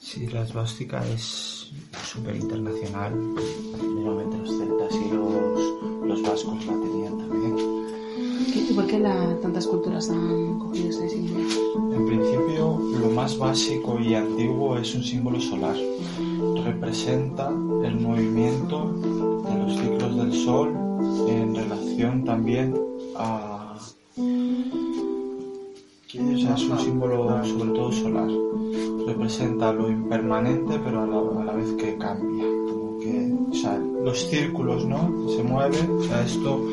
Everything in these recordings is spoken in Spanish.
Sí, la esvástica es súper internacional. Normalmente los celtas y los, los vascos la tenían también. ¿Y por qué la- tantas culturas han cogido ese símbolo? En principio, lo más básico y antiguo es un símbolo solar. Representa el movimiento de los ciclos del Sol en relación también a... Es un símbolo sobre todo solar. Representa lo impermanente, pero a la, a la vez que cambia. Como que, o sea, los círculos, ¿no? Se mueven, o sea, esto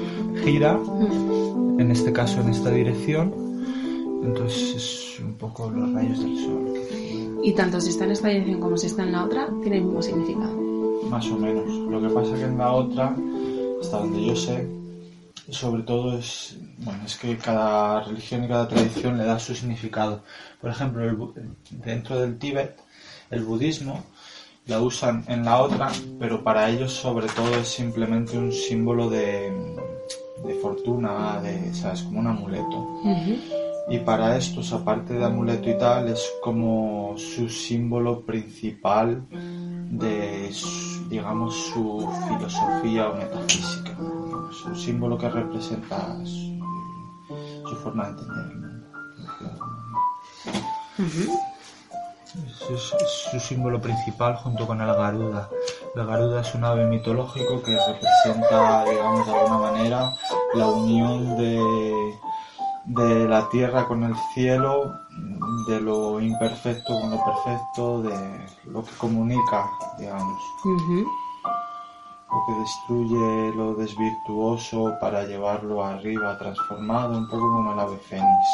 gira, en este caso en esta dirección, entonces es un poco los rayos del sol Y tanto si está en esta dirección como si está en la otra, tiene el mismo significado. más o menos. Lo que pasa que en la otra, hasta donde yo sé, sobre todo es, bueno, es que cada religión y cada tradición le da su significado. Por ejemplo, el dentro del Tíbet, el budismo la usan en la otra, pero para ellos sobre todo es simplemente un símbolo de, de fortuna, de, ¿sabes? Como un amuleto. Y para estos, aparte de amuleto y tal, es como su símbolo principal de, digamos, su filosofía o metafísica. Es un símbolo que representa su, su forma de entender el mundo. Es, es- es su símbolo principal junto con el Garuda. El Garuda es un ave mitológico que representa, digamos, de alguna manera la unión de, de la tierra con el cielo, de lo imperfecto con lo perfecto, de lo que comunica, digamos, lo que destruye lo desvirtuoso para llevarlo arriba, transformado, un poco como el ave fénix.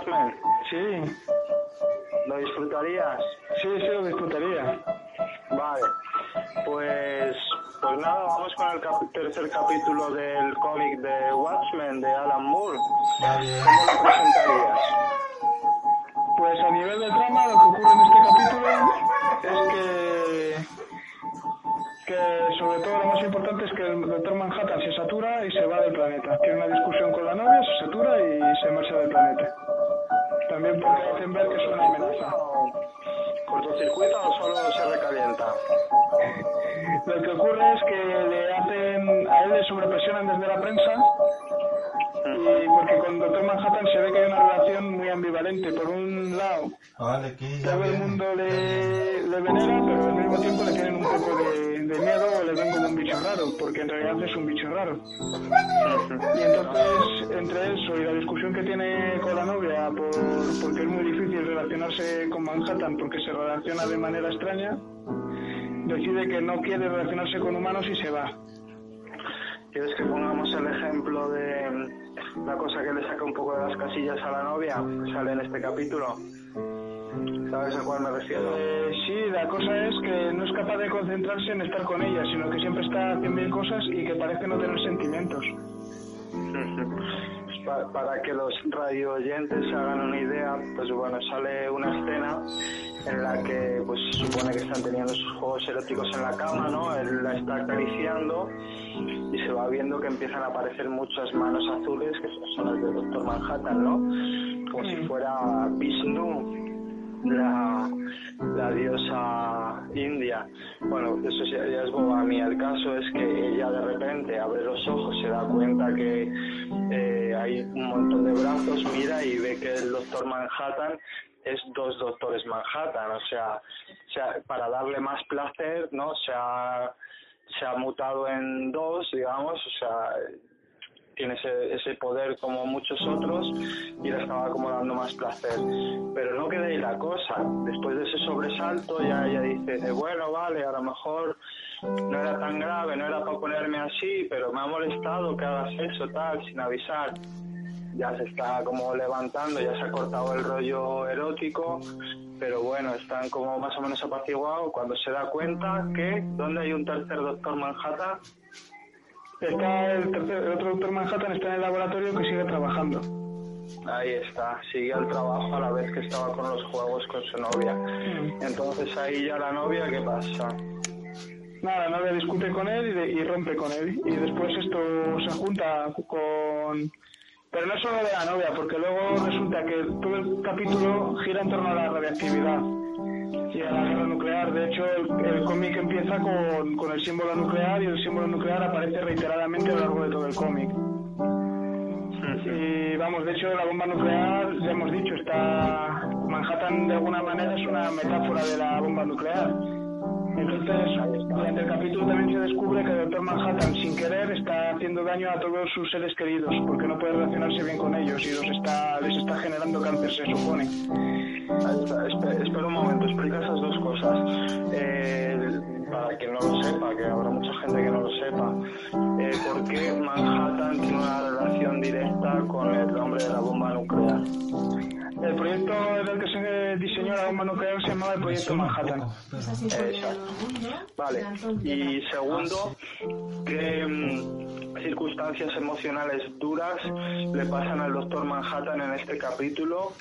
Watchmen? Sí, ¿Lo disfrutarías? sí, sí, lo disfrutaría. Vale. Pues, pues nada, vamos con el cap- tercer capítulo del cómic de Watchmen de Alan Moore. Vale. ¿Cómo lo presentarías? Pues a nivel de trama, lo que ocurre en este capítulo es que que sobre todo lo más importante es que el doctor Manhattan se satura y se va del planeta. Tiene una discusión con la novia, se satura y se marcha del planeta. También porque hacen ver que es una amenaza. ¿Cortocircuita o solo se recalienta? Lo que ocurre es que le hacen, a él le sobrepresionan desde la prensa y porque con Doctor Manhattan se ve que hay una relación muy ambivalente. Por un lado, Vale, aquí ya todo el mundo le, le venera, pero al mismo tiempo le tienen un poco de, de miedo le ven como un bicho raro, porque en realidad es un bicho raro. Y entonces, entre eso y la discusión que tiene con la novia, por, porque es muy difícil relacionarse con Manhattan porque se relaciona de manera extraña, decide que no quiere relacionarse con humanos y se va. ¿Quieres que pongamos el ejemplo de la cosa que le saca un poco de las casillas a la novia? Sale en este capítulo. ¿Sabes a cuál me refiero? Eh, sí, la cosa es que no es capaz de concentrarse en estar con ella, sino que siempre está haciendo mil cosas y que parece no tener sentimientos. pa- para que los radio oyentes se hagan una idea, pues bueno, sale una escena en la que pues se supone que están teniendo sus juegos eróticos en la cama, ¿no? Él la está acariciando y se va viendo que empiezan a aparecer muchas manos azules, que son las del Doctor Manhattan, ¿no? Como si fuera Vishnu, la, la diosa india. Bueno, eso ya, ya es boba mía. El caso es que ella de repente abre los ojos, se da cuenta que eh, hay un montón de brazos, mira y ve que el doctor Manhattan es dos doctores Manhattan. O sea, o sea para darle más placer, ¿no? Se ha, se ha mutado en dos, digamos, o sea, tiene ese, ese poder como muchos otros y le estaba como dando más placer. Pero no queda ahí la cosa. Después de ese sobresalto ya ella dice, eh, bueno, vale, a lo mejor no era tan grave, no era para ponerme así, pero me ha molestado que hagas eso, tal, sin avisar. Ya se está como levantando, ya se ha cortado el rollo erótico, pero bueno, están como más o menos apaciguados cuando se da cuenta que, ¿dónde hay un tercer doctor Manhattan? Está el, tercer, el otro doctor Manhattan está en el laboratorio que sigue trabajando. Ahí está, sigue al trabajo a la vez que estaba con los juegos con su novia. Entonces ahí ya la novia, ¿qué pasa? Nada, la novia discute con él y, de- y rompe con él. Y después esto se junta con... Pero no solo de la novia, porque luego resulta que todo el capítulo gira en torno a la radiactividad la guerra nuclear. De hecho, el, el cómic empieza con, con el símbolo nuclear y el símbolo nuclear aparece reiteradamente a lo largo de todo el cómic. Y vamos, de hecho, la bomba nuclear, ya hemos dicho, está. Manhattan de alguna manera es una metáfora de la bomba nuclear. Entonces, durante el capítulo también se descubre que el Doctor Manhattan, sin querer, está haciendo daño a todos sus seres queridos, porque no puede relacionarse bien con ellos y los está, les está generando cáncer, se supone. Espera un momento, explica esas dos cosas. Eh, para quien no lo sepa, que habrá mucha gente que no lo sepa, eh, ¿por qué Manhattan tiene una relación directa con el nombre de la bomba nuclear? El proyecto en el que se diseñó la bomba nuclear se llamaba el Proyecto Manhattan. Exacto. Vale. Y segundo, ¿qué mm, circunstancias emocionales duras le pasan al doctor Manhattan en este capítulo?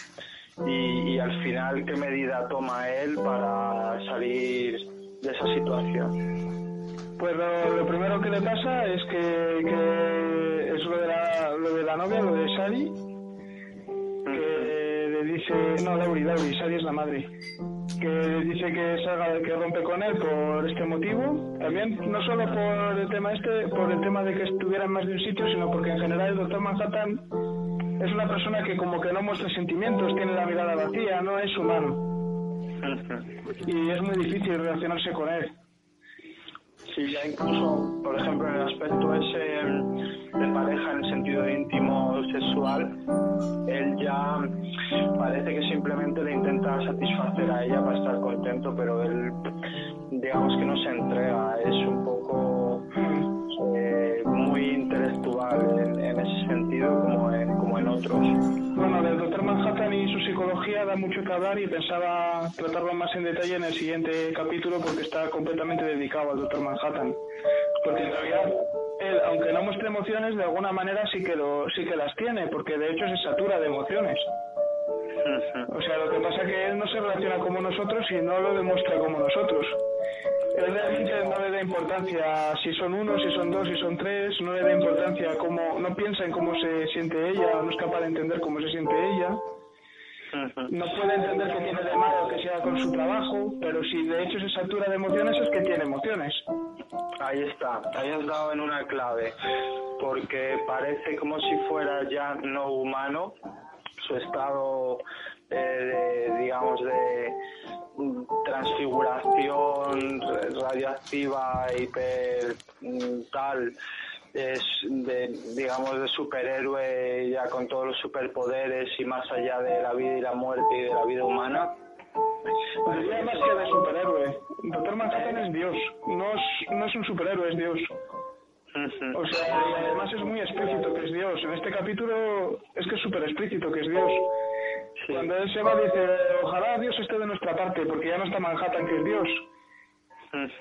Y, y al final, ¿qué medida toma él para salir de esa situación? Pues lo, lo primero que le pasa es que, que es lo de, la, lo de la novia, lo de que le no, Lauri, Lauri, Sari es la madre, que dice que salga, que rompe con él por este motivo, también no solo por el tema este, por el tema de que estuviera en más de un sitio, sino porque en general el doctor Manhattan es una persona que como que no muestra sentimientos, tiene la mirada vacía, no es humano, y es muy difícil relacionarse con él. Sí, ya incluso, por ejemplo, en el aspecto ese de pareja en el sentido íntimo sexual, él ya parece que simplemente le intenta satisfacer a ella para estar contento, pero él, digamos que no se entrega, es un poco eh, muy intelectual en, ese sentido como en, como en otros. Bueno, del Doctor Manhattan y su psicología da mucho que hablar y pensaba tratarlo más en detalle en el siguiente capítulo porque está completamente dedicado al Doctor Manhattan. Porque en realidad él, aunque no muestre emociones, de alguna manera sí que lo, sí que las tiene, porque de hecho se satura de emociones. O sea, lo que pasa es que él no se relaciona como nosotros y no lo demuestra como nosotros. Él realmente no le da importancia si son uno, si son dos, si son tres, no le da importancia cómo, no piensa en cómo se siente ella, no es capaz de entender cómo se siente ella. No puede entender que tiene de malo que sea con su trabajo, pero si de hecho se satura de emociones es que tiene emociones. Ahí está, ahí has dado en una clave, porque parece como si fuera ya no humano su estado, eh, de, digamos, de mm, transfiguración radioactiva, hiper mm, tal, es de, digamos, de superhéroe ya con todos los superpoderes y más allá de la vida y la muerte y de la vida humana. Diría más que de superhéroe. Doctor Manhattan es Dios, no es, no es un superhéroe, es Dios. O sea, y además es muy explícito que es Dios. En este capítulo es que es súper explícito que es Dios. Cuando él se va dice, ojalá Dios esté de nuestra parte, porque ya no está Manhattan, que es Dios.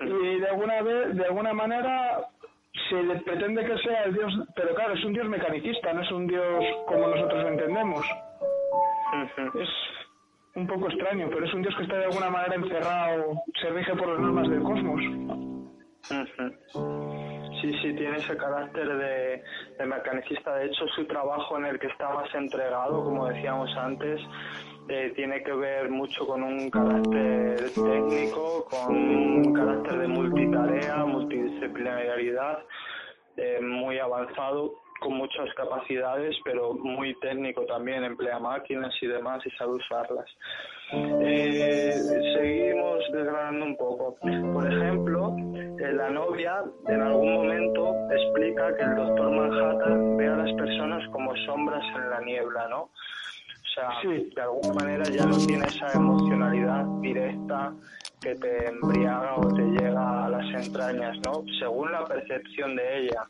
Y de alguna vez, de alguna manera se le pretende que sea el dios, pero claro, es un dios mecanicista, no es un dios como nosotros lo entendemos. Es un poco extraño, pero es un dios que está de alguna manera encerrado, se rige por las normas del cosmos. Sí, sí, tiene ese carácter de, de mecanicista. De hecho, su trabajo en el que está más entregado, como decíamos antes, eh, tiene que ver mucho con un carácter técnico, con un carácter de multitarea, multidisciplinariedad eh, muy avanzado, con muchas capacidades, pero muy técnico también, emplea máquinas y demás y sabe usarlas. Eh, seguimos desgranando un poco. Por ejemplo, la novia en algún momento explica que el doctor Manhattan ve a las personas como sombras en la niebla, ¿no? de alguna manera ya no tiene esa emocionalidad directa que te embriaga o te llega a las entrañas, ¿no? Según la percepción de ella.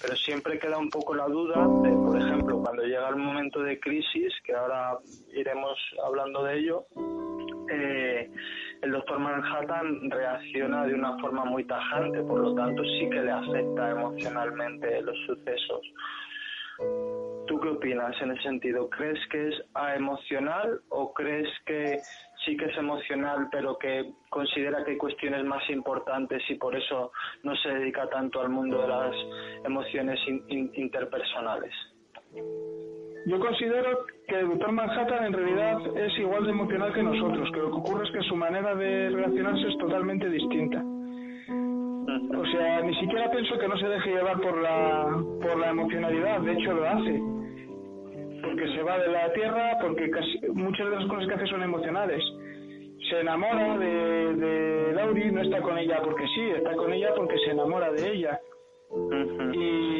Pero siempre queda un poco la duda de, por ejemplo, cuando llega el momento de crisis, que ahora iremos hablando de ello, eh, el doctor Manhattan reacciona de una forma muy tajante, por lo tanto sí que le afecta emocionalmente los sucesos. ¿Tú qué opinas en ese sentido? ¿Crees que es emocional o crees que sí que es emocional, pero que considera que hay cuestiones más importantes y por eso no se dedica tanto al mundo de las emociones interpersonales? Yo considero que el doctor Manhattan en realidad es igual de emocional que nosotros, que lo que ocurre es que su manera de relacionarse es totalmente distinta. O sea, ni siquiera pienso que no se deje llevar por la, por la emocionalidad, de hecho lo hace porque se va de la tierra, porque casi, muchas de las cosas que hace son emocionales. Se enamora de, de Lauri, no está con ella porque sí, está con ella porque se enamora de ella. y,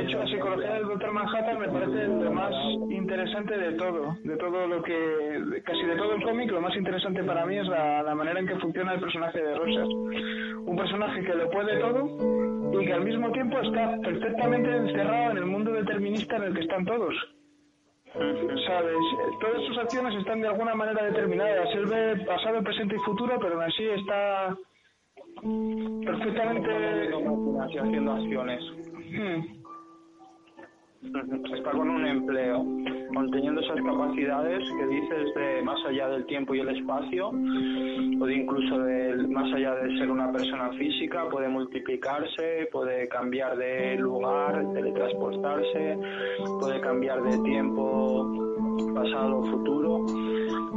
de hecho la psicología del Dr. Manhattan me parece lo más interesante de todo, de todo lo que, casi de todo el cómic, lo más interesante para mí es la, la manera en que funciona el personaje de Rosas. Un personaje que lo puede todo y que al mismo tiempo está perfectamente encerrado en el mundo determinista en el que están todos. ¿Sabes? Todas sus acciones están de alguna manera determinadas. Él ve pasado, presente y futuro, pero aún así está perfectamente haciendo acciones. Hmm está con un empleo, conteniendo esas capacidades que dices de más allá del tiempo y el espacio, o de incluso de más allá de ser una persona física, puede multiplicarse, puede cambiar de lugar, teletransportarse, puede cambiar de tiempo, pasado o futuro.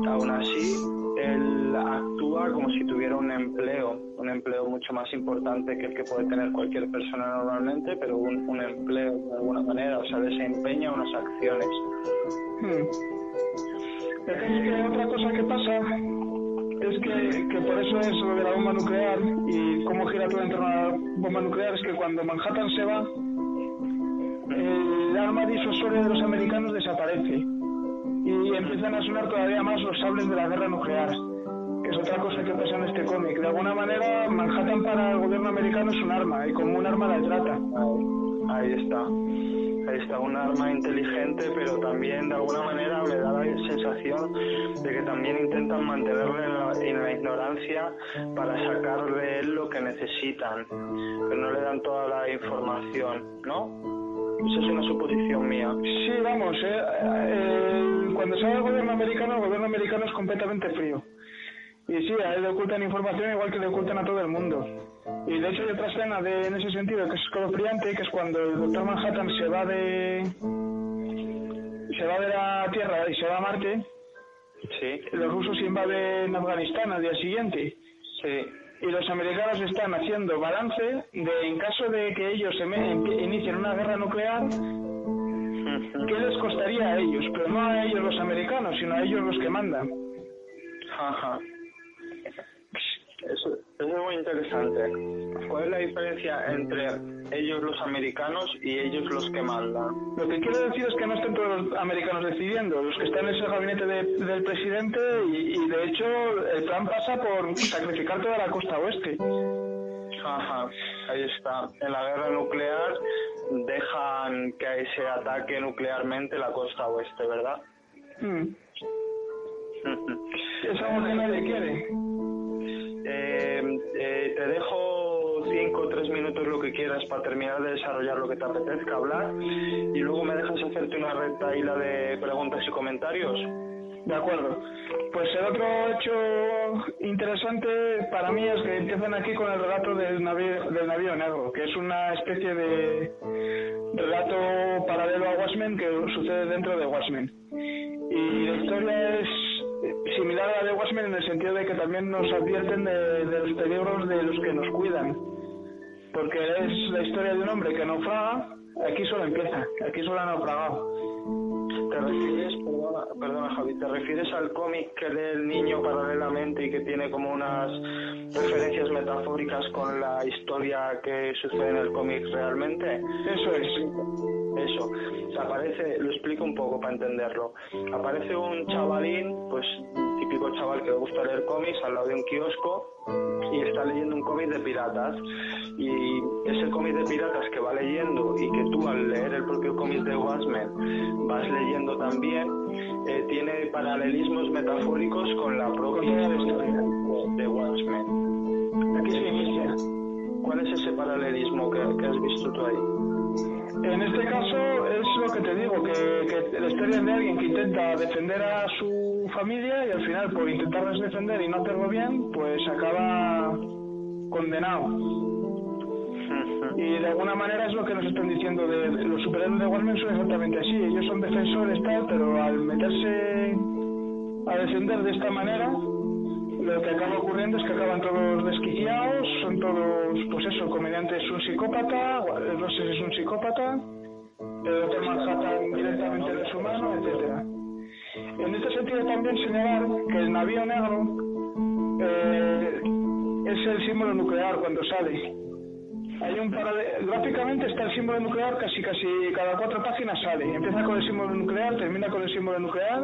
Aún así, él actúa como si tuviera un empleo, un empleo mucho más importante que el que puede tener cualquier persona normalmente, pero un, empleo de alguna manera, o sea, desempeña unas acciones. Hmm. Otra cosa que pasa es que, que, por eso es lo de la bomba nuclear y cómo gira todo en torno a la bomba nuclear, es que cuando Manhattan se va, el arma disuasoria de los americanos desaparece y empiezan a sonar todavía más los sables de la guerra nuclear, que es otra cosa que pasa en este cómic. De alguna manera, Manhattan para el gobierno americano es un arma, y como un arma de trata. Ahí está. Ahí está, un arma inteligente, pero también de alguna manera me da la sensación de que también intentan mantenerle en la, en la ignorancia para sacar de él lo que necesitan, pero no le dan toda la información, ¿no? Esa es una suposición mía. Sí, vamos, eh, eh, cuando sale el gobierno americano, el gobierno americano es completamente frío. Y sí, a él le ocultan información igual que le ocultan a todo el mundo. Y de hecho hay otra escena de, en ese sentido que es escalofriante, que es cuando el doctor Manhattan se va de... se va de la Tierra y se va a Marte. Sí. Los rusos invaden Afganistán al día siguiente. Sí y los americanos están haciendo balance de en caso de que ellos se inicien una guerra nuclear, ¿qué les costaría a ellos? Pero no a ellos los americanos, sino a ellos los que mandan. Ajá. Eso, es muy interesante. ¿Cuál es la diferencia entre ellos los americanos y ellos los que mandan? Lo que quiero decir es que no estén todos los americanos decidiendo. Los que están en ese gabinete del presidente y, de hecho el plan pasa por sacrificar toda la costa oeste. Ajá, ahí está. En la guerra nuclear dejan que se ataque nuclearmente la costa oeste, ¿verdad? Mm. es que nadie quiere. Eh, eh, te dejo cinco o tres minutos lo que quieras para terminar de desarrollar lo que te apetezca hablar y luego me dejas hacerte una recta hila de preguntas y comentarios. De acuerdo. Pues el otro hecho interesante para mí es que empiezan aquí con el relato del navío, del navío negro, que es una especie de relato paralelo a Watchmen que sucede dentro de Watchmen. Y la historia es similar a la de Watchmen en el sentido de que también nos advierten de, de los peligros de los que nos cuidan. Porque es la historia de un hombre que naufraga, aquí solo empieza, aquí solo ha naufragado. ¿Te refieres, perdona, perdona Javi, te refieres al cómic que lee el niño paralelamente y que tiene como unas referencias metafóricas con la historia que sucede en el cómic realmente? Eso es. Eso. O sea, aparece, lo explico un poco para entenderlo. Aparece un chavalín, pues típico chaval que le gusta leer cómics al lado de un kiosco y está leyendo un cómic de piratas y ese cómic de piratas que va leyendo y que tú al leer el propio cómic de Watchmen vas leyendo también eh, tiene paralelismos metafóricos con la propia historia de Watchmen. Aquí se inicia. ¿Cuál es ese paralelismo que, que has visto tú ahí? En este caso es lo que te digo, que, que la historia de alguien que intenta defender a su familia y al final por intentarles defender y no hacerlo bien, pues acaba condenado. Y de alguna manera es lo que nos están diciendo de, de los superhéroes de Warman son exactamente así. Ellos son defensores tal, pero al meterse a defender de esta manera, lo que acaba ocurriendo es que acaban todos desquiciados, son todos, pues eso, comediante es un psicópata, Roses es un psicópata, el Manhattan directamente es humano, etcétera. En este sentido también señalar que el navío negro eh, es el símbolo nuclear cuando sale. Hay un gráficamente está el símbolo nuclear casi casi cada cuatro páginas sale. Empieza con el símbolo nuclear, termina con el símbolo nuclear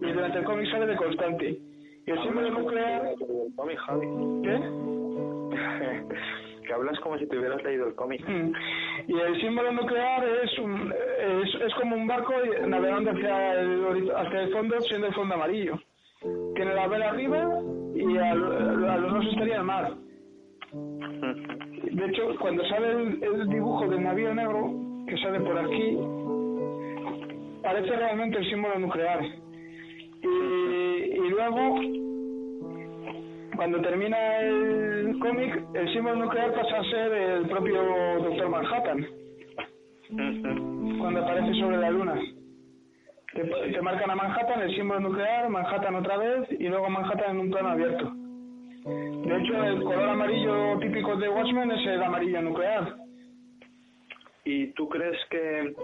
y durante el cómic sale de constante. Y el símbolo nuclear. ¿qué? Que hablas como si te hubieras leído el cómic. Mm. Y el símbolo nuclear es, un, es, como un barco navegando hacia el, hacia el fondo, siendo el fondo amarillo. Tiene la vela arriba y a, lo- a los estaría el mar. De hecho, cuando sale el, dibujo del navío negro, que sale por aquí, parece realmente el símbolo nuclear. Y luego, cuando termina el cómic, el símbolo nuclear pasa a ser el propio Doctor Manhattan, cuando aparece sobre la luna. Te, marcan a Manhattan, el símbolo nuclear, Manhattan otra vez y luego Manhattan en un plano abierto. De hecho, el color amarillo típico de Watchmen es el amarillo nuclear. ¿Y tú crees que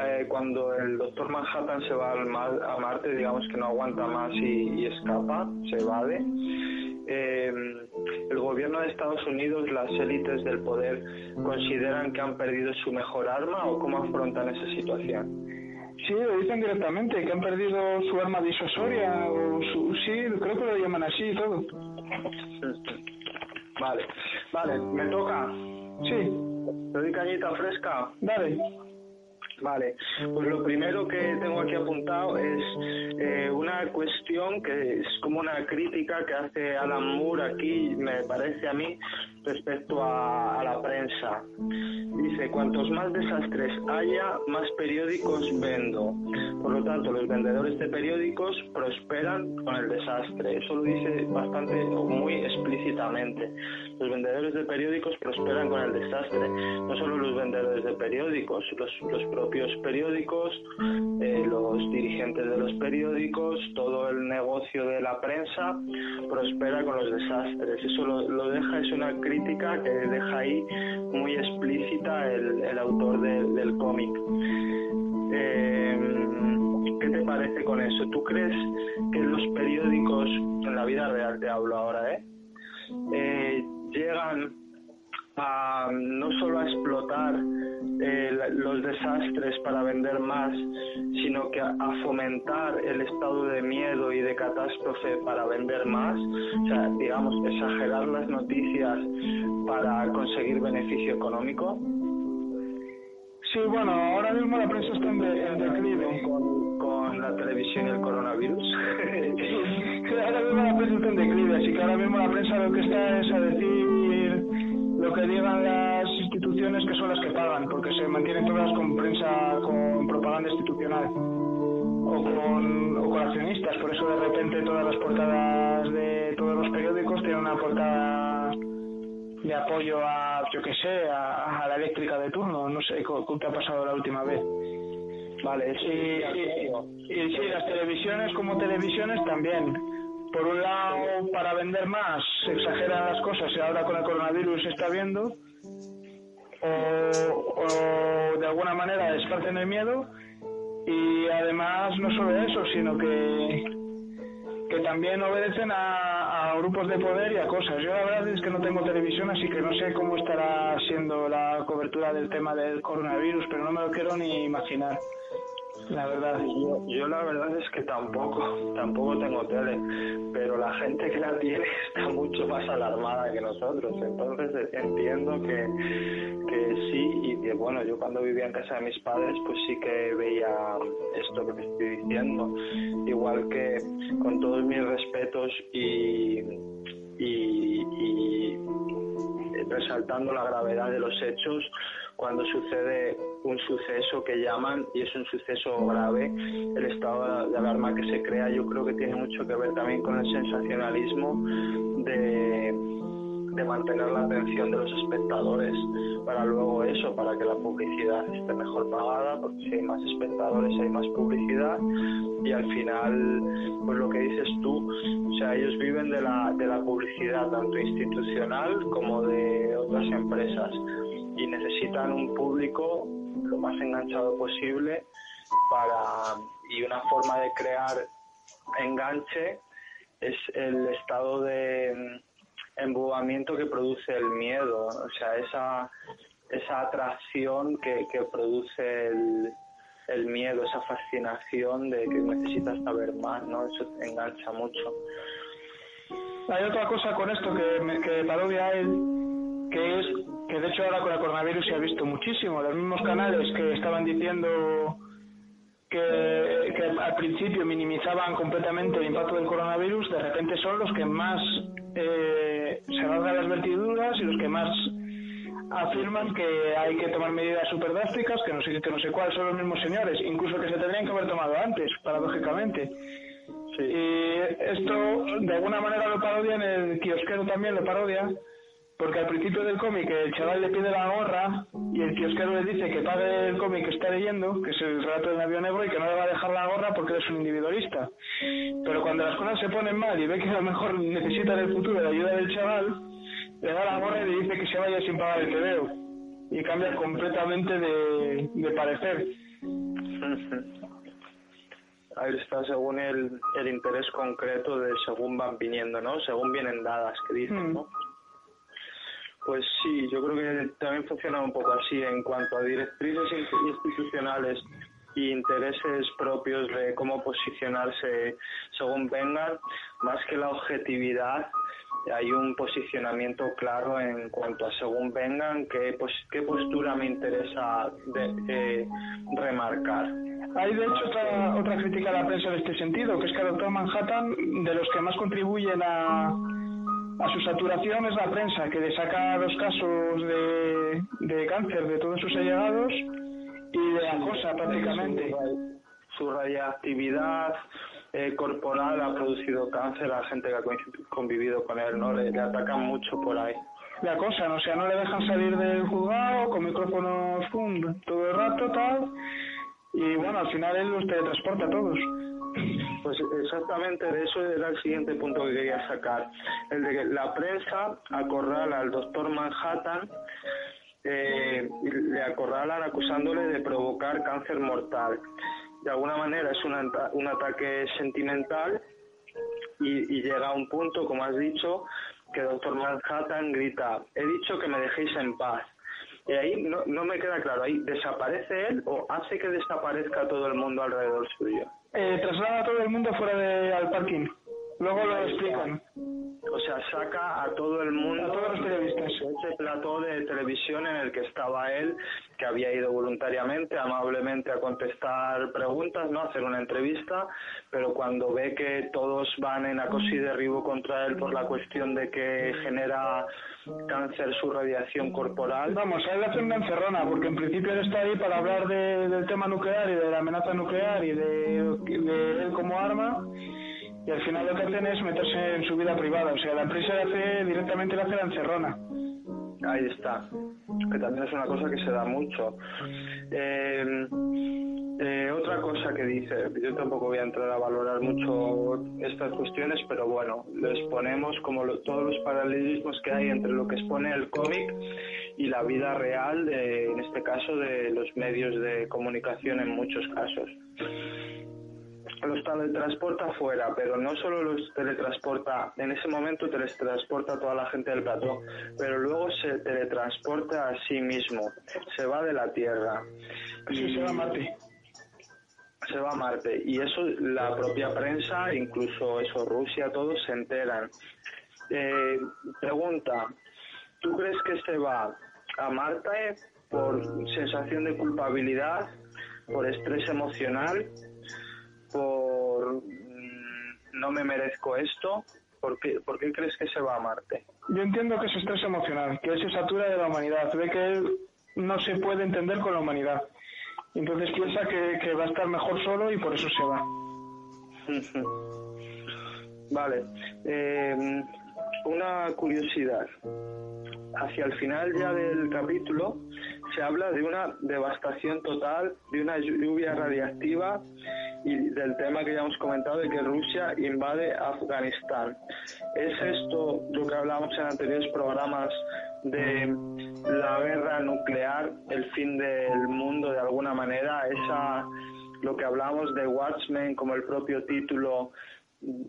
eh, cuando el doctor Manhattan se va al mar- a Marte, digamos que no aguanta más y, y escapa, se evade, eh, el gobierno de Estados Unidos, las élites del poder, consideran que han perdido su mejor arma o cómo afrontan esa situación? Sí, lo dicen directamente, que han perdido su arma disuasoria, o su, sí, creo que lo llaman así y todo. Vale, vale, me toca. Sí, ¿Te doy cañita fresca? dale. Vale, pues lo primero que tengo aquí apuntado es eh, una cuestión que es como una crítica que hace Alan Moore aquí, me parece a mí, respecto a, la prensa. Dice, cuantos más desastres haya, más periódicos vendo. Por lo tanto, los vendedores de periódicos prosperan con el desastre. Eso lo dice bastante o muy explícitamente. Los vendedores de periódicos prosperan con el desastre. No solo los vendedores de periódicos, los, los periódicos, eh, los dirigentes de los periódicos, todo el negocio de la prensa prospera con los desastres. Eso lo, deja, es una crítica que deja ahí muy explícita el, autor de- del cómic. Eh, ¿Qué te parece con eso? ¿Tú crees que los periódicos, en la vida real te hablo ahora, eh, eh llegan a no solo a explotar eh, los desastres para vender más, sino que a, a fomentar el estado de miedo y de catástrofe para vender más, o sea, digamos, exagerar las noticias para conseguir beneficio económico. Sí, bueno, ahora mismo la prensa está en, en declive. Con, con la televisión y el coronavirus. Ahora mismo la prensa está en declive, así que ahora mismo la prensa lo que está es a decir lo que digan las instituciones que son las que pagan, porque se mantienen todas con prensa, con propaganda institucional o con, o con accionistas. Por eso de repente todas las portadas de todos los periódicos tienen una portada de apoyo a, yo que sé, a, a la eléctrica de turno. No sé cómo te ha pasado la última vez. Vale, y sí, las televisiones como televisiones también. Por un lado, para vender más, se exageran las cosas y ahora con el coronavirus se está viendo. O, de alguna manera esparcen el miedo. Y además, no solo eso, sino que, que también obedecen a grupos de poder y a cosas. Yo la verdad es que no tengo televisión, así que no sé cómo estará siendo la cobertura del tema del coronavirus, pero no me lo quiero ni imaginar. La verdad. Yo, yo la verdad es que tampoco, tampoco tengo tele, pero la gente que la tiene está mucho más alarmada que nosotros, entonces eh, entiendo que, que sí, y que bueno, yo cuando vivía en casa de mis padres pues sí que veía esto que te estoy diciendo, igual que con todos mis respetos y, y, y resaltando la gravedad de los hechos, cuando sucede un suceso que llaman y es un suceso grave, el estado de alarma que se crea yo creo que tiene mucho que ver también con el sensacionalismo de, mantener la atención de los espectadores para luego eso, para que la publicidad esté mejor pagada, porque si hay más espectadores hay más publicidad y al final, pues lo que dices tú, o sea, ellos viven de la, de la publicidad tanto institucional como de otras empresas y necesitan un público lo más enganchado posible para y una forma de crear enganche es el estado de mm, embobamiento que produce el miedo, o sea, esa, esa atracción que, que produce el, el miedo, esa fascinación de que necesitas saber más, ¿no? Eso engancha mucho. Hay otra cosa con esto que, me, que parodia él, que es que de hecho ahora con el coronavirus se ha visto muchísimo. Los mismos canales que estaban diciendo que, que al principio minimizaban completamente el impacto del coronavirus, de repente son los que más eh, se rasgan las vertiduras y los que más afirman que hay que tomar medidas súper drásticas, que no sé que no sé cuáles son los mismos señores, incluso que se tendrían que haber tomado antes, paradójicamente. Y esto de alguna manera lo parodian, el kiosquero también lo parodia, porque al principio del cómic el chaval le pide la gorra y el kiosquero le dice que pague el cómic que está leyendo, que es el relato del navío negro, y que no le va a dejar la gorra porque él es un individualista. Pero cuando las cosas se ponen mal y ve que a lo mejor necesita en el futuro la ayuda del chaval, le da la gorra y le dice que se vaya sin pagar el TVO. Y cambia completamente de, de parecer. Ahí está según el, el interés concreto de según van viniendo, ¿no? Según vienen dadas, que dicen, Mm. ¿no? Pues sí, yo creo que también funciona un poco así en cuanto a directrices in- institucionales y intereses propios de cómo posicionarse según vengan, más que la objetividad, hay un posicionamiento claro en cuanto a según vengan, qué, pos- qué postura me interesa de- eh, remarcar. Hay de hecho otra, otra crítica a la prensa en este sentido, que es que el Doctor Manhattan, de los que más contribuyen a, a su saturación es la prensa, que le saca los casos de, de cáncer de todos sus allegados y de acosa prácticamente. Su, radiactividad eh, corporal ha producido cáncer a la gente que ha convivido con él, ¿no? Le, le atacan mucho por ahí. Le acosan, o sea, no le dejan salir del juzgado con micrófonos pum, todo el rato, tal. Y bueno, al final él los teletransporta a todos. Pues exactamente de eso era el siguiente punto que quería sacar. El de que la prensa acorrala al doctor Manhattan, eh, le acorralan acusándole de provocar cáncer mortal. De alguna manera es un, un ataque sentimental y, y llega a un punto, como has dicho, que doctor Manhattan grita, he dicho que me dejéis en paz. Y ahí no, no me queda claro, ahí desaparece él o hace que desaparezca todo el mundo alrededor suyo. Eh, traslada a todo el mundo fuera de, al parking. Luego lo explican. o sea, saca a todo el mundo A todos los periodistas. ese plató de televisión en el que estaba él, que había ido voluntariamente, amablemente a contestar preguntas, no a hacer una entrevista, pero cuando ve que todos van en acoso y derribo contra él por la cuestión de que genera cáncer su radiación corporal, Vamos, él le hacen una encerrona, porque en principio él está ahí para hablar de- del tema nuclear y de la amenaza nuclear y de, de él como arma, y al final lo que hacen es meterse en su vida privada. O sea, la empresa le hace, directamente le hace la encerrona. Ahí está, que también es una cosa que se da mucho. Eh, eh, otra cosa que dice, yo tampoco voy a entrar a valorar mucho estas cuestiones, pero bueno, lo exponemos como lo- todos los paralelismos que hay entre lo que expone el cómic y la vida real, de, en este caso de los medios de comunicación en muchos casos los teletransporta fuera, pero no solo los teletransporta, en ese momento teletransporta a toda la gente del plató, pero luego se teletransporta a sí mismo, se va de la Tierra. Sí, se va a Marte. Se va a Marte. Y eso la propia prensa, incluso eso Rusia, todos se enteran. Eh, pregunta, ¿tú crees que se va a Marte por sensación de culpabilidad, por estrés emocional, por mm, no me merezco esto? ¿Por qué, ¿Por qué crees que se va a Marte? Yo entiendo que es estrés emocional, que él se satura de la humanidad, ve que él no se puede entender con la humanidad. Entonces piensa que, que va a estar mejor solo y por eso se va. Vale. Eh, una curiosidad. Hacia el final ya del capítulo se habla de una devastación total, de una lluvia radiactiva y del tema que ya hemos comentado de que Rusia invade Afganistán. ¿Es esto lo que hablábamos en anteriores programas de la guerra nuclear, el fin del mundo de alguna manera? Esa lo que hablamos de Watchmen como el propio título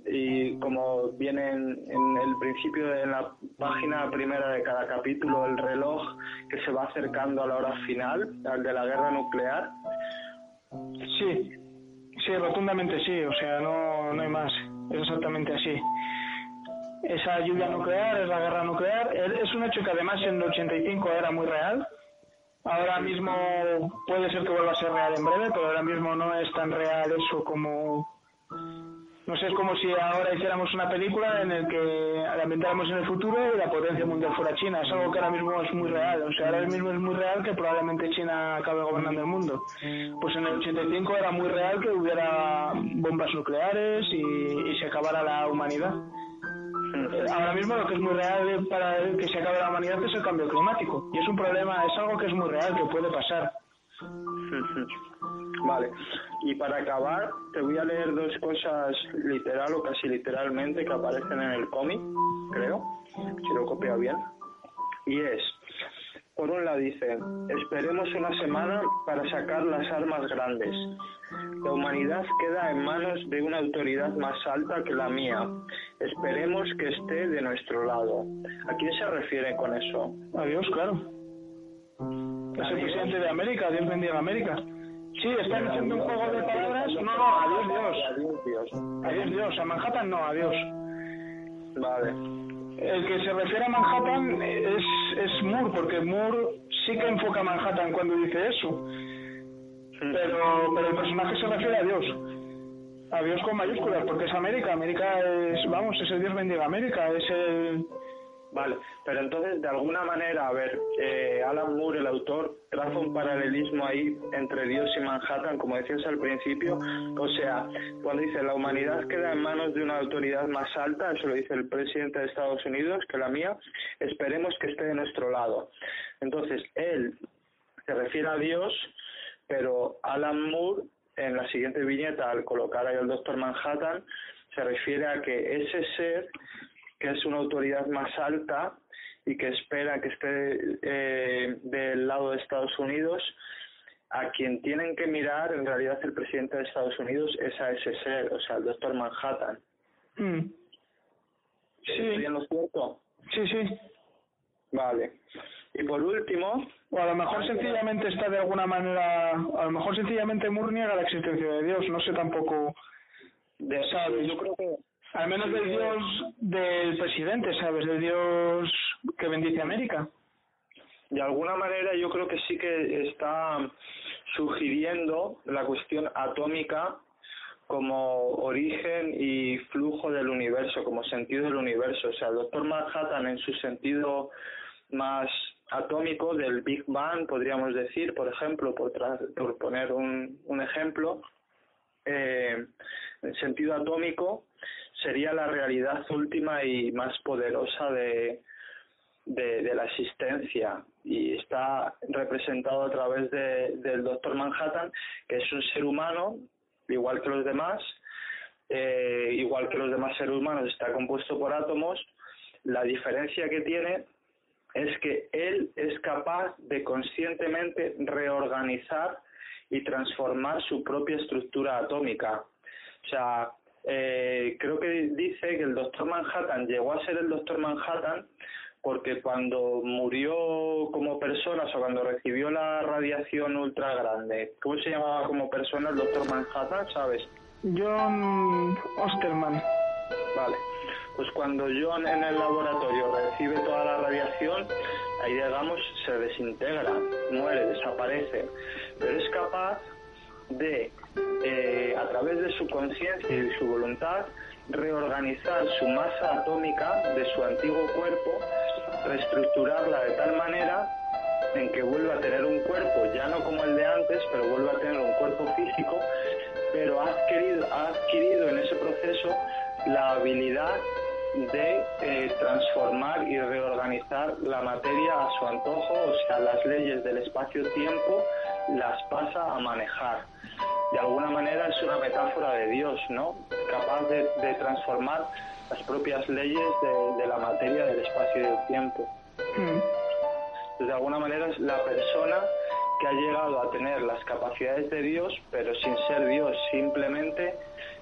y como viene en, en el principio de la página primera de cada capítulo el reloj que se va acercando a la hora final al de la guerra nuclear Sí, sí, rotundamente sí, o sea, no, no hay más, es exactamente así. Esa lluvia nuclear es la guerra nuclear, es un hecho que además en el 85 era muy real. Ahora mismo puede ser que vuelva a ser real en breve, pero ahora mismo no es tan real eso como... No sé, es como si ahora hiciéramos una película en el que la ambientáramos en el futuro y la potencia mundial fuera China. Es algo que ahora mismo es muy real. O sea, ahora mismo es muy real que probablemente China acabe gobernando el mundo. Pues en el 85 era muy real que hubiera bombas nucleares y, y se acabara la humanidad. Ahora mismo lo que es muy real para que se acabe la humanidad es el cambio climático. Y es un problema, es algo que es muy real, que puede pasar. Vale, y para acabar te voy a leer dos cosas literal o casi literalmente que aparecen en el cómic, creo, si lo copio bien. Y es, por un lado dice, esperemos una semana para sacar las armas grandes. La humanidad queda en manos de una autoridad más alta que la mía. Esperemos que esté de nuestro lado. ¿A quién se refiere con eso? Adiós, claro. Es el presidente de América, Dios bendiga a América. Sí, están haciendo un juego de palabras. No, no, adiós Dios. Adiós, Dios. Adiós Dios. A Manhattan no, adiós. Vale. El que se refiere a Manhattan es, es Moore, porque Moore sí que enfoca a Manhattan cuando dice eso. Pero, pero el personaje se refiere a Dios. A Dios con mayúsculas, porque es América. América es, vamos, es el Dios bendiga América. Es el. Vale, pero entonces de alguna manera, a ver, eh, Alan Moore, el autor, traza un paralelismo ahí entre Dios y Manhattan, como decías al principio. O sea, cuando dice la humanidad queda en manos de una autoridad más alta, eso lo dice el presidente de Estados Unidos, que la mía, esperemos que esté de nuestro lado. Entonces, él se refiere a Dios, pero Alan Moore, en la siguiente viñeta, al colocar ahí al doctor Manhattan, se refiere a que ese ser que es una autoridad más alta y que espera que esté eh, del lado de Estados Unidos, a quien tienen que mirar en realidad el presidente de Estados Unidos es a ese ser, o sea, el doctor Manhattan. Mm. ¿Estoy Sí, en lo cierto? sí, sí. Vale. Y por último, O a lo mejor sencillamente está de alguna manera. A lo mejor sencillamente Moore niega la existencia de Dios. No sé tampoco. de, ¿Sabes? yo creo que Al menos del Dios del presidente, ¿sabes? Del Dios que bendice América. De alguna manera yo creo que sí que está sugiriendo la cuestión atómica como origen y flujo del universo, como sentido del universo. O sea, el doctor Manhattan en su sentido más atómico del Big Bang, podríamos decir, por ejemplo, por, por poner un, un ejemplo, eh, en sentido atómico sería la realidad última y más poderosa de, de, la existencia y está representado a través de, del doctor Manhattan, que es un ser humano, igual que los demás, eh, igual que los demás seres humanos, está compuesto por átomos. La diferencia que tiene es que él es capaz de conscientemente reorganizar y transformar su propia estructura atómica. O sea, eh, creo que dice que el doctor Manhattan llegó a ser el doctor Manhattan porque cuando murió como persona, o sea, cuando recibió la radiación ultra grande, ¿cómo se llamaba como persona el doctor Manhattan, sabes? John Osterman. Vale. Pues cuando John en el laboratorio recibe toda la radiación, ahí digamos se desintegra, muere, desaparece, pero es capaz de, eh, a través de su conciencia y su voluntad, reorganizar su masa atómica de su antiguo cuerpo, reestructurarla de tal manera en que vuelva a tener un cuerpo, ya no como el de antes, pero vuelva a tener un cuerpo físico, pero ha adquirido, ha adquirido en ese proceso la habilidad de eh, transformar y reorganizar la materia a su antojo, o sea, las leyes del espacio-tiempo las pasa a manejar. De alguna manera es una metáfora de Dios, ¿no? Capaz de, de transformar las propias leyes de, de, la materia, del espacio y del tiempo. Mm. De alguna manera es la persona que ha llegado a tener las capacidades de Dios, pero sin ser Dios, simplemente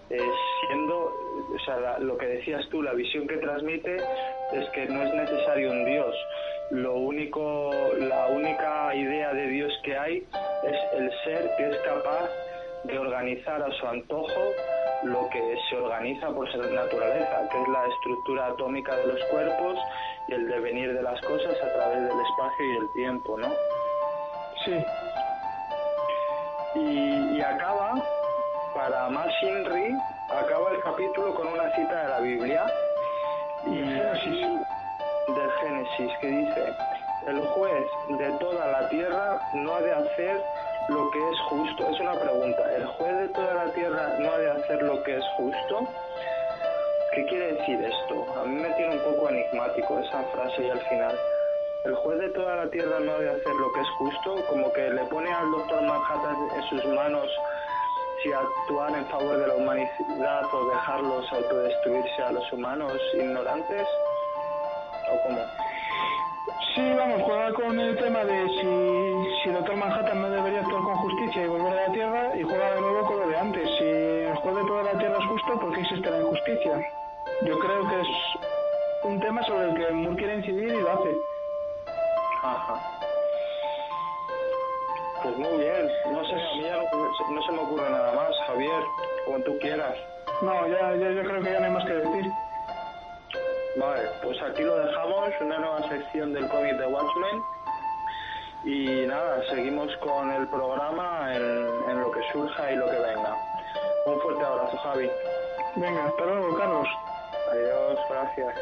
eh, siendo, o sea, lo que decías tú, la visión que transmite es que no es necesario un Dios. Lo único, la única idea de Dios que hay es el ser que es capaz de organizar a su antojo lo que se organiza por su naturaleza, que es la estructura atómica de los cuerpos y el devenir de las cosas a través del espacio y el tiempo, ¿no? Sí. Y, y acaba para más Inri acaba el capítulo con una cita de la Biblia y del Génesis que dice el juez de toda la tierra no ha de hacer lo que es justo. Es una pregunta. ¿El juez de toda la tierra no ha de hacer lo que es justo? ¿Qué quiere decir esto? A mí me tiene un poco enigmático esa frase y al final. El juez de toda la tierra no ha de hacer lo que es justo, como que le pone al doctor Manhattan en sus manos si actuar en favor de la humanidad o dejarlos autodestruirse a los humanos ignorantes? ¿O cómo? Sí, vamos, juega con el tema de si, si el Doctor Manhattan no debería actuar con justicia y volver a la Tierra, y juega de nuevo con lo de antes. Si el juez de toda la Tierra es justo, ¿por qué existe la injusticia? Yo creo que es un tema sobre el que Moore quiere incidir y lo hace. Ajá. Pues muy bien, no sé, a mí ya no, no, se me ocurre nada más, Javier, como tú quieras. No, ya, ya yo creo que ya no hay más que decir. Vale, pues aquí lo dejamos, una nueva sección del cómic de Watchmen. Y nada, seguimos con el programa en, en lo que surja y lo que venga. Un fuerte abrazo, Javi. Venga, hasta luego, Carlos. Adiós, gracias.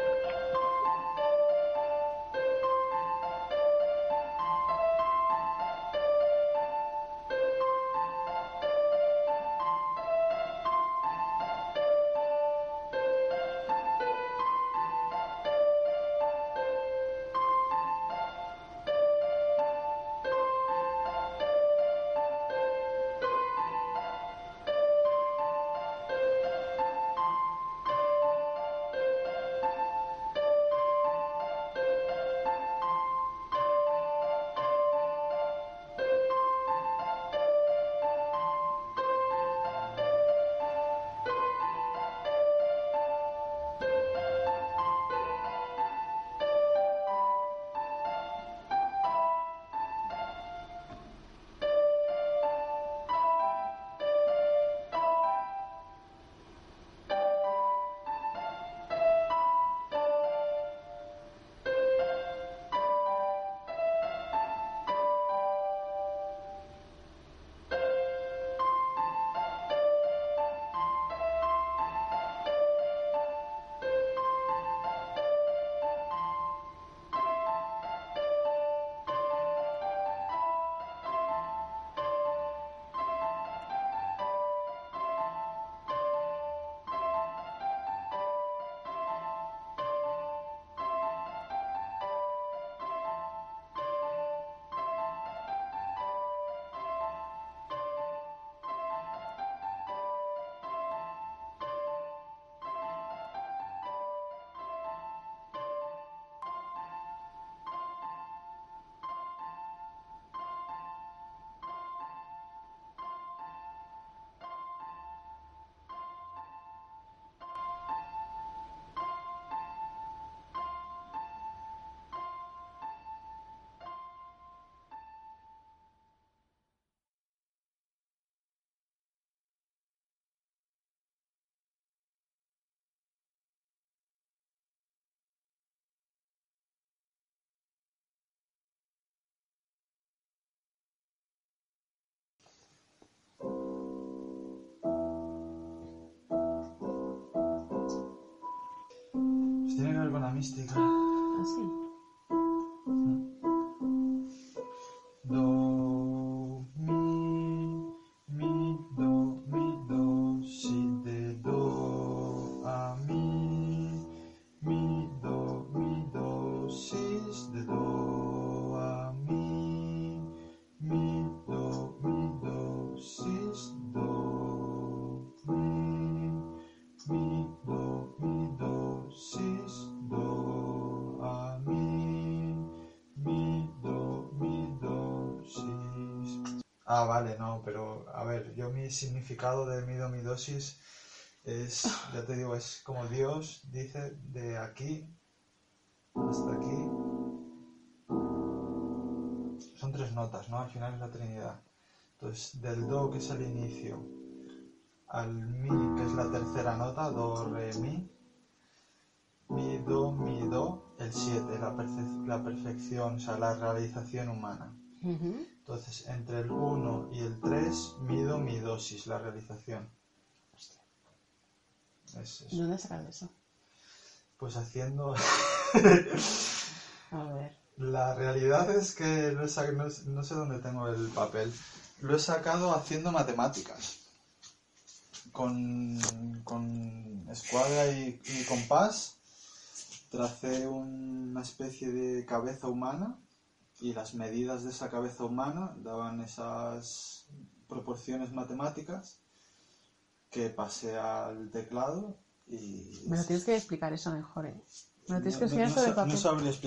Tiene que ver con la mística. Ah. Ah, vale, no, pero a ver, yo mi significado de mi do, mi, do, si es, ya te digo, es como Dios dice de aquí hasta aquí. Son tres notas, ¿no? Al final es la Trinidad. Entonces, del do, que es el inicio, al mi, que es la tercera nota, do, re, mi, mi, do, mi, do, el 7, la, perfe- la perfección, o sea, la realización humana. Entonces, entre el 1 y el 3, mi, do, mi, dosis, la realización. Es eso. ¿Dónde sacas eso? Pues haciendo... A ver. La realidad es que he no sé dónde tengo el papel. Lo he sacado haciendo matemáticas. Con, con escuadra y, y compás tracé una especie de cabeza humana y las medidas de esa cabeza humana daban esas proporciones matemáticas que pasé al teclado y... Me lo tienes que explicar eso mejor, ¿eh? Me lo tienes que No- no- enseñar no sobre sa- papel. No